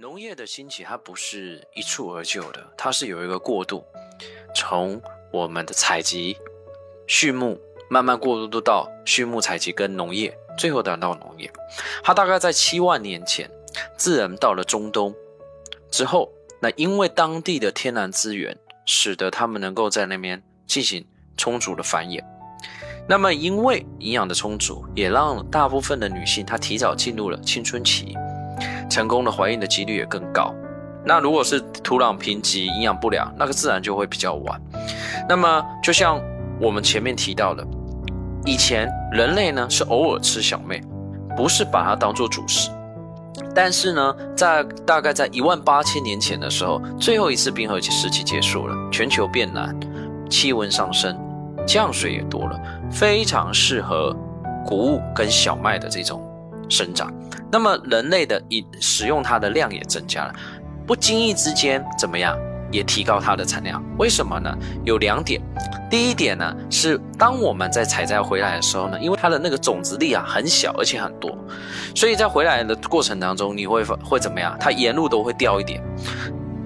农业的兴起，它不是一蹴而就的，它是有一个过渡，从我们的采集、畜牧，慢慢过渡到畜牧、采集跟农业，最后达到农业。它大概在七万年前，自然到了中东之后，那因为当地的天然资源，使得他们能够在那边进行充足的繁衍。那么，因为营养的充足，也让大部分的女性她提早进入了青春期。成功的怀孕的几率也更高。那如果是土壤贫瘠、营养不良，那个自然就会比较晚。那么，就像我们前面提到的，以前人类呢是偶尔吃小麦，不是把它当做主食。但是呢，在大概在一万八千年前的时候，最后一次冰河期时期结束了，全球变暖，气温上升，降水也多了，非常适合谷物跟小麦的这种。生长，那么人类的以使用它的量也增加了，不经意之间怎么样，也提高它的产量？为什么呢？有两点，第一点呢是当我们在采摘回来的时候呢，因为它的那个种子粒啊很小，而且很多，所以在回来的过程当中，你会会怎么样？它沿路都会掉一点，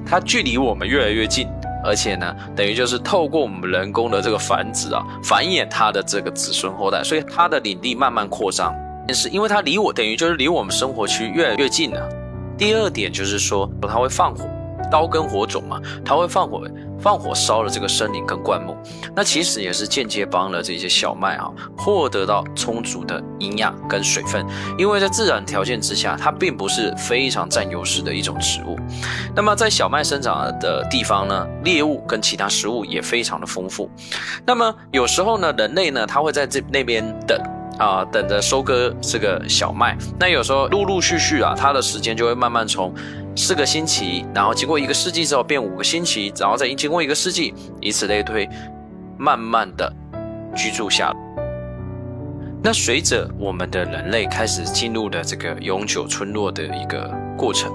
它距离我们越来越近，而且呢，等于就是透过我们人工的这个繁殖啊，繁衍它的这个子孙后代，所以它的领地慢慢扩张。是因为它离我等于就是离我们生活区越来越近了。第二点就是说，它会放火，刀跟火种嘛，它会放火，放火烧了这个森林跟灌木，那其实也是间接帮了这些小麦啊获得到充足的营养跟水分。因为在自然条件之下，它并不是非常占优势的一种植物。那么在小麦生长的地方呢，猎物跟其他食物也非常的丰富。那么有时候呢，人类呢，他会在这那边等。啊，等着收割这个小麦，那有时候陆陆续续啊，它的时间就会慢慢从四个星期，然后经过一个世纪之后变五个星期，然后再经过一个世纪，以此类推，慢慢的居住下。那随着我们的人类开始进入了这个永久村落的一个过程，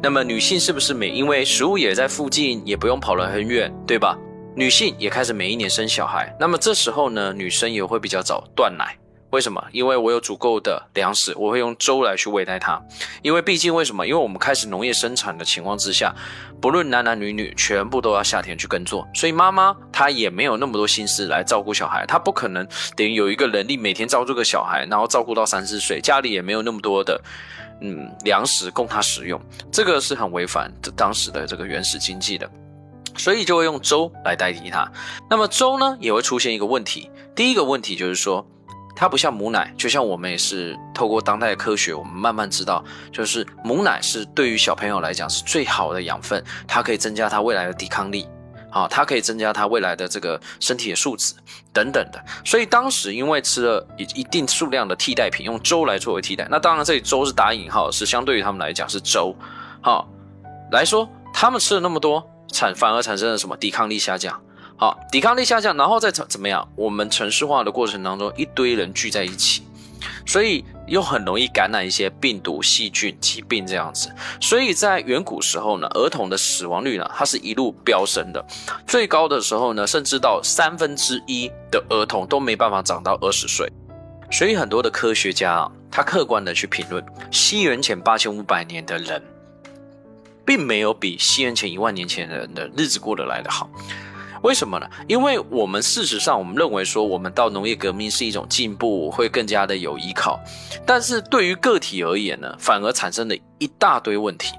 那么女性是不是每因为食物也在附近，也不用跑了很远，对吧？女性也开始每一年生小孩，那么这时候呢，女生也会比较早断奶。为什么？因为我有足够的粮食，我会用粥来去喂待它。因为毕竟为什么？因为我们开始农业生产的情况之下，不论男男女女，全部都要下田去耕作，所以妈妈她也没有那么多心思来照顾小孩，她不可能等于有一个能力每天照顾个小孩，然后照顾到三四岁，家里也没有那么多的嗯粮食供他使用，这个是很违反当时的这个原始经济的，所以就会用粥来代替它。那么粥呢，也会出现一个问题，第一个问题就是说。它不像母奶，就像我们也是透过当代的科学，我们慢慢知道，就是母奶是对于小朋友来讲是最好的养分，它可以增加他未来的抵抗力，啊，它可以增加他未来的这个身体的素质等等的。所以当时因为吃了一一定数量的替代品，用粥来作为替代，那当然这里粥是打引号，是相对于他们来讲是粥，好来说，他们吃了那么多，产反而产生了什么抵抗力下降。好，抵抗力下降，然后再怎怎么样？我们城市化的过程当中，一堆人聚在一起，所以又很容易感染一些病毒、细菌、疾病这样子。所以在远古时候呢，儿童的死亡率呢，它是一路飙升的，最高的时候呢，甚至到三分之一的儿童都没办法长到二十岁。所以很多的科学家啊，他客观的去评论，西元前八千五百年的人，并没有比西元前一万年前的人的日子过得来的好。为什么呢？因为我们事实上，我们认为说，我们到农业革命是一种进步，会更加的有依靠。但是对于个体而言呢，反而产生了一大堆问题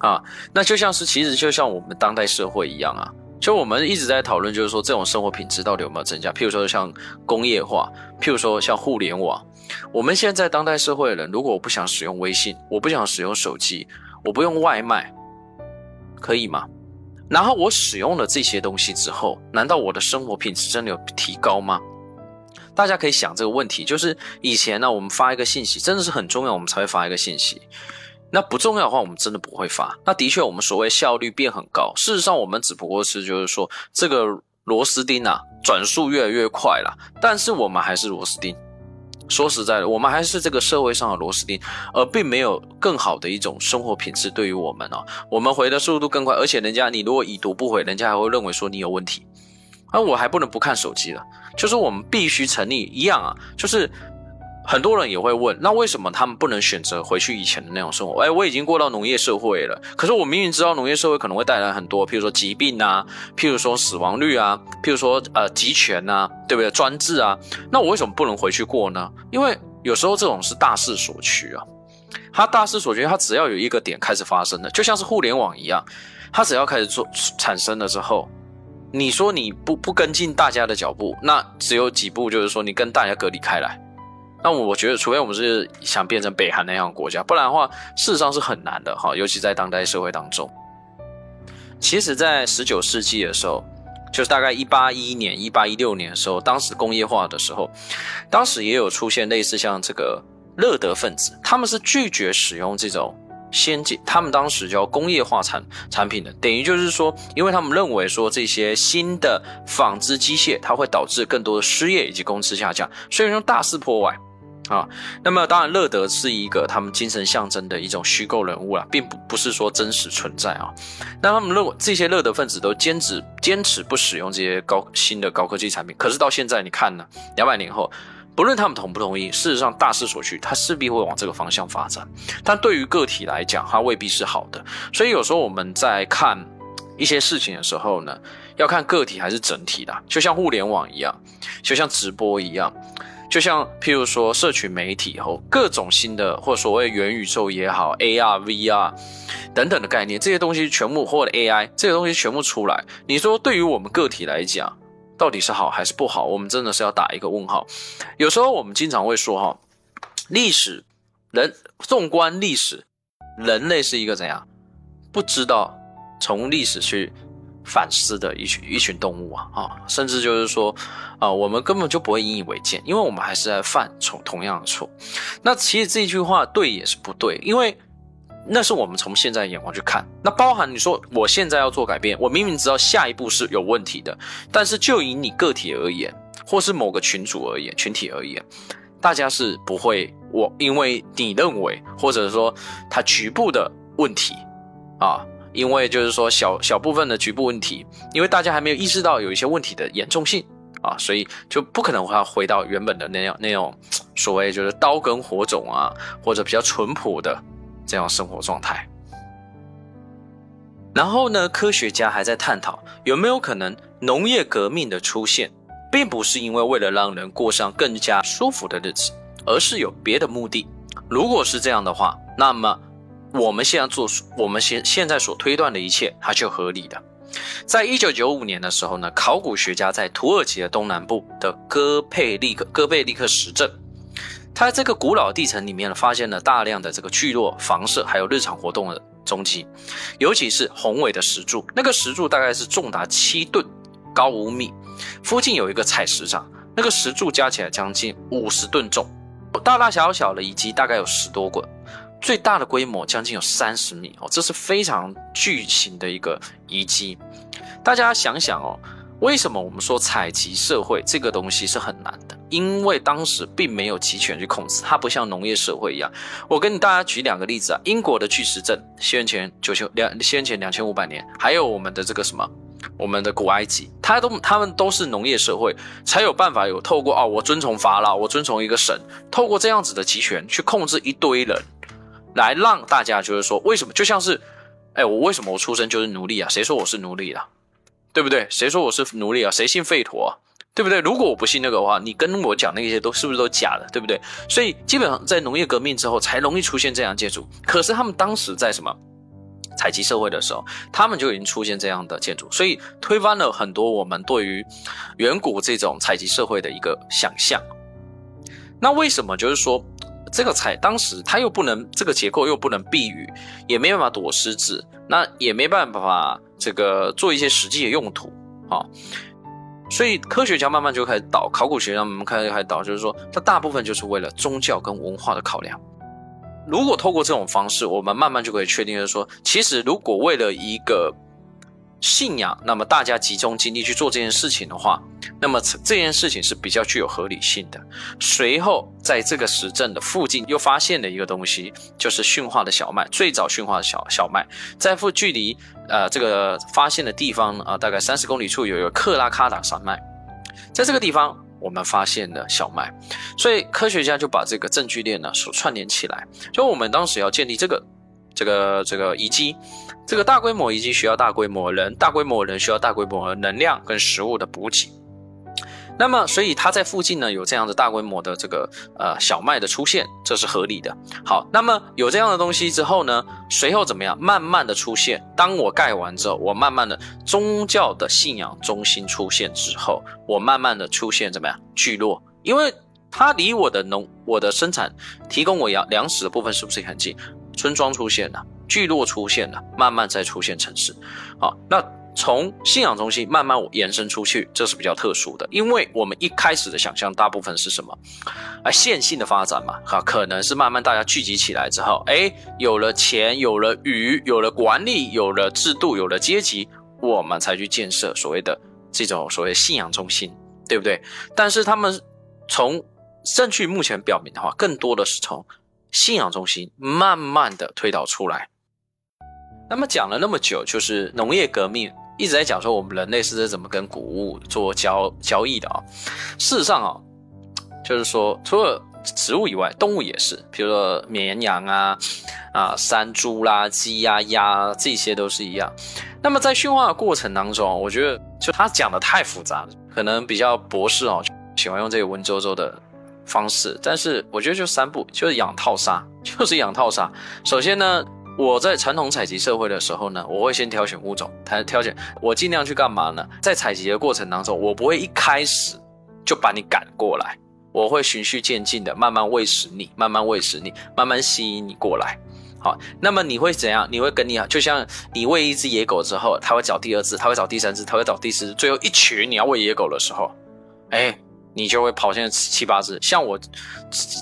啊。那就像是，其实就像我们当代社会一样啊，就我们一直在讨论，就是说这种生活品质到底有没有增加？譬如说像工业化，譬如说像互联网。我们现在当代社会的人，如果我不想使用微信，我不想使用手机，我不用外卖，可以吗？然后我使用了这些东西之后，难道我的生活品质真的有提高吗？大家可以想这个问题，就是以前呢，我们发一个信息真的是很重要，我们才会发一个信息。那不重要的话，我们真的不会发。那的确，我们所谓效率变很高，事实上我们只不过是就是说这个螺丝钉啊转速越来越快了，但是我们还是螺丝钉。说实在的，我们还是这个社会上的螺丝钉，而并没有更好的一种生活品质。对于我们啊，我们回的速度更快，而且人家你如果已读不回，人家还会认为说你有问题。那我还不能不看手机了，就是我们必须成立一样啊，就是很多人也会问，那为什么他们不能选择回去以前的那种生活？哎，我已经过到农业社会了，可是我明明知道农业社会可能会带来很多，譬如说疾病啊，譬如说死亡率啊，譬如说呃集权啊，对不对？专制啊，那我为什么不能回去过呢？因为有时候这种是大势所趋啊，它大势所趋，它只要有一个点开始发生的，就像是互联网一样，它只要开始做产生了之后，你说你不不跟进大家的脚步，那只有几步，就是说你跟大家隔离开来。那我觉得，除非我们是想变成北韩那样的国家，不然的话，事实上是很难的哈。尤其在当代社会当中，其实，在十九世纪的时候，就是大概一八一一年、一八一六年的时候，当时工业化的时候，当时也有出现类似像这个乐德分子，他们是拒绝使用这种先进，他们当时叫工业化产产品的，等于就是说，因为他们认为说这些新的纺织机械，它会导致更多的失业以及工资下降，所以用大肆破坏。啊，那么当然，乐德是一个他们精神象征的一种虚构人物啦，并不不是说真实存在啊。那他们认为这些乐德分子都坚持坚持不使用这些高新的高科技产品，可是到现在你看呢，两百年后，不论他们同不同意，事实上大势所趋，它势必会往这个方向发展。但对于个体来讲，它未必是好的。所以有时候我们在看一些事情的时候呢，要看个体还是整体的，就像互联网一样，就像直播一样。就像譬如说，社群媒体后各种新的或所谓元宇宙也好，AR、VR 等等的概念，这些东西全部或者 AI 这些东西全部出来，你说对于我们个体来讲，到底是好还是不好？我们真的是要打一个问号。有时候我们经常会说哈，历史人纵观历史，人类是一个怎样不知道从历史去。反思的一群一群动物啊啊，甚至就是说，啊，我们根本就不会引以为戒，因为我们还是在犯同同样的错。那其实这句话对也是不对，因为那是我们从现在眼光去看。那包含你说我现在要做改变，我明明知道下一步是有问题的，但是就以你个体而言，或是某个群组而言、群体而言，大家是不会我因为你认为，或者说他局部的问题啊。因为就是说小小部分的局部问题，因为大家还没有意识到有一些问题的严重性啊，所以就不可能会回到原本的那样那种所谓就是刀耕火种啊，或者比较淳朴的这样生活状态。然后呢，科学家还在探讨有没有可能农业革命的出现，并不是因为为了让人过上更加舒服的日子，而是有别的目的。如果是这样的话，那么。我们现在做，我们现现在所推断的一切，它就合理的。在一九九五年的时候呢，考古学家在土耳其的东南部的戈佩利克戈贝利克石镇，他在这个古老地层里面呢，发现了大量的这个聚落、房舍，还有日常活动的踪迹，尤其是宏伟的石柱，那个石柱大概是重达七吨，高五米，附近有一个采石场，那个石柱加起来将近五十吨重，大大小小的遗迹大概有十多个。最大的规模将近有三十米哦，这是非常巨型的一个遗迹。大家想想哦，为什么我们说采集社会这个东西是很难的？因为当时并没有集权去控制，它不像农业社会一样。我跟大家举两个例子啊，英国的巨石阵，西元前九千两，西元前两千五百年，还有我们的这个什么，我们的古埃及，它都他们都是农业社会，才有办法有透过哦，我遵从法老，我遵从一个神，透过这样子的集权去控制一堆人。来让大家就是说，为什么就像是，哎，我为什么我出生就是奴隶啊？谁说我是奴隶啊？对不对？谁说我是奴隶啊？谁信吠陀？对不对？如果我不信那个的话，你跟我讲那些都是不是都假的？对不对？所以基本上在农业革命之后才容易出现这样建筑。可是他们当时在什么采集社会的时候，他们就已经出现这样的建筑，所以推翻了很多我们对于远古这种采集社会的一个想象。那为什么就是说？这个彩当时它又不能这个结构又不能避雨，也没办法躲狮子，那也没办法这个做一些实际的用途啊，所以科学家慢慢就开始导，考古学家慢慢开始开始导，就是说它大部分就是为了宗教跟文化的考量。如果透过这种方式，我们慢慢就可以确定，就是说，其实如果为了一个信仰，那么大家集中精力去做这件事情的话，那么这件事情是比较具有合理性的。随后，在这个石阵的附近又发现了一个东西，就是驯化的小麦。最早驯化的小小麦，在附距离呃这个发现的地方啊，大概三十公里处有一个克拉卡达山脉。在这个地方，我们发现了小麦，所以科学家就把这个证据链呢所串联起来。就我们当时要建立这个这个这个遗迹，这个大规模遗迹需要大规模人，大规模人需要大规模能量跟食物的补给。那么，所以它在附近呢有这样的大规模的这个呃小麦的出现，这是合理的。好，那么有这样的东西之后呢，随后怎么样？慢慢的出现。当我盖完之后，我慢慢的宗教的信仰中心出现之后，我慢慢的出现怎么样？聚落，因为它离我的农我的生产提供我粮粮食的部分是不是很近？村庄出现了，聚落出现了，慢慢再出现城市。好，那。从信仰中心慢慢延伸出去，这是比较特殊的，因为我们一开始的想象大部分是什么？啊，线性的发展嘛，哈，可能是慢慢大家聚集起来之后，哎，有了钱，有了鱼，有了管理，有了制度，有了阶级，我们才去建设所谓的这种所谓信仰中心，对不对？但是他们从证据目前表明的话，更多的是从信仰中心慢慢的推导出来。那么讲了那么久，就是农业革命。一直在讲说我们人类是怎么跟谷物做交交易的啊？事实上啊，就是说除了植物以外，动物也是，比如说绵羊啊、啊山猪啦、鸡呀、鸭这些都是一样。那么在驯化的过程当中，我觉得就他讲的太复杂了，可能比较博士哦喜欢用这个文绉绉的方式，但是我觉得就三步，就是养套杀，就是养套杀。首先呢。我在传统采集社会的时候呢，我会先挑选物种，挑挑选我尽量去干嘛呢？在采集的过程当中，我不会一开始就把你赶过来，我会循序渐进的，慢慢喂食你，慢慢喂食你，慢慢吸引你过来。好，那么你会怎样？你会跟你啊就像你喂一只野狗之后，它会找第二只，它会找第三只，它会找第四只，最后一群你要喂野狗的时候，哎。你就会跑现在七八只，像我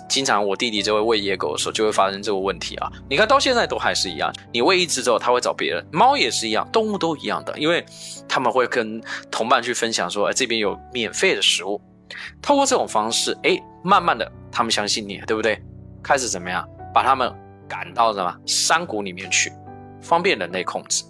经常我弟弟就会喂野狗的时候，就会发生这个问题啊。你看到现在都还是一样，你喂一只之后，它会找别人。猫也是一样，动物都一样的，因为他们会跟同伴去分享说，哎，这边有免费的食物。透过这种方式，哎，慢慢的他们相信你，对不对？开始怎么样，把他们赶到什么山谷里面去，方便人类控制。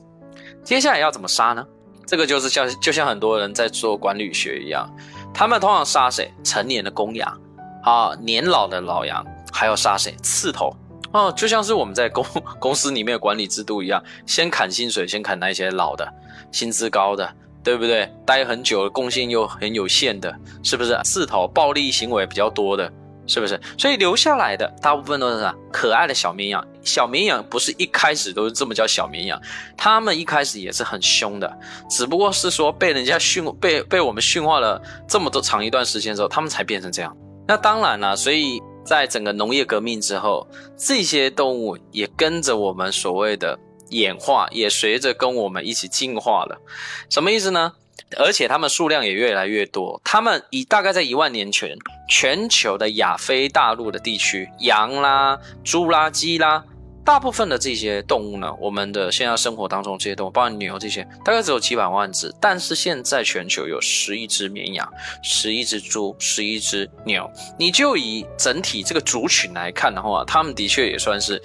接下来要怎么杀呢？这个就是像就像很多人在做管理学一样。他们通常杀谁？成年的公羊，啊，年老的老羊，还要杀谁？刺头，哦，就像是我们在公 公司里面管理制度一样，先砍薪水，先砍那些老的，薪资高的，对不对？待很久，贡献又很有限的，是不是？刺头，暴力行为比较多的。是不是？所以留下来的大部分都是啥？可爱的小绵羊。小绵羊不是一开始都是这么叫小绵羊，他们一开始也是很凶的，只不过是说被人家驯被被我们驯化了这么多长一段时间之后，他们才变成这样。那当然了，所以在整个农业革命之后，这些动物也跟着我们所谓的演化，也随着跟我们一起进化了。什么意思呢？而且它们数量也越来越多。它们以大概在一万年前，全球的亚非大陆的地区，羊啦、猪啦、鸡啦，大部分的这些动物呢，我们的现在生活当中这些动物，包括牛这些，大概只有几百万只。但是现在全球有十亿只绵羊，十亿只猪，十亿只牛。你就以整体这个族群来看的话，他们的确也算是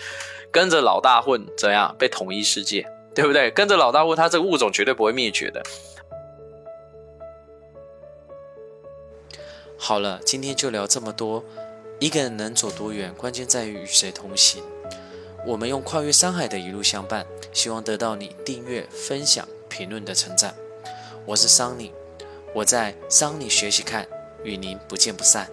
跟着老大混，怎样被统一世界，对不对？跟着老大混，它这个物种绝对不会灭绝的。好了，今天就聊这么多。一个人能走多远，关键在于与谁同行。我们用跨越山海的一路相伴，希望得到你订阅、分享、评论的称赞。我是桑尼，我在桑尼学习看，与您不见不散。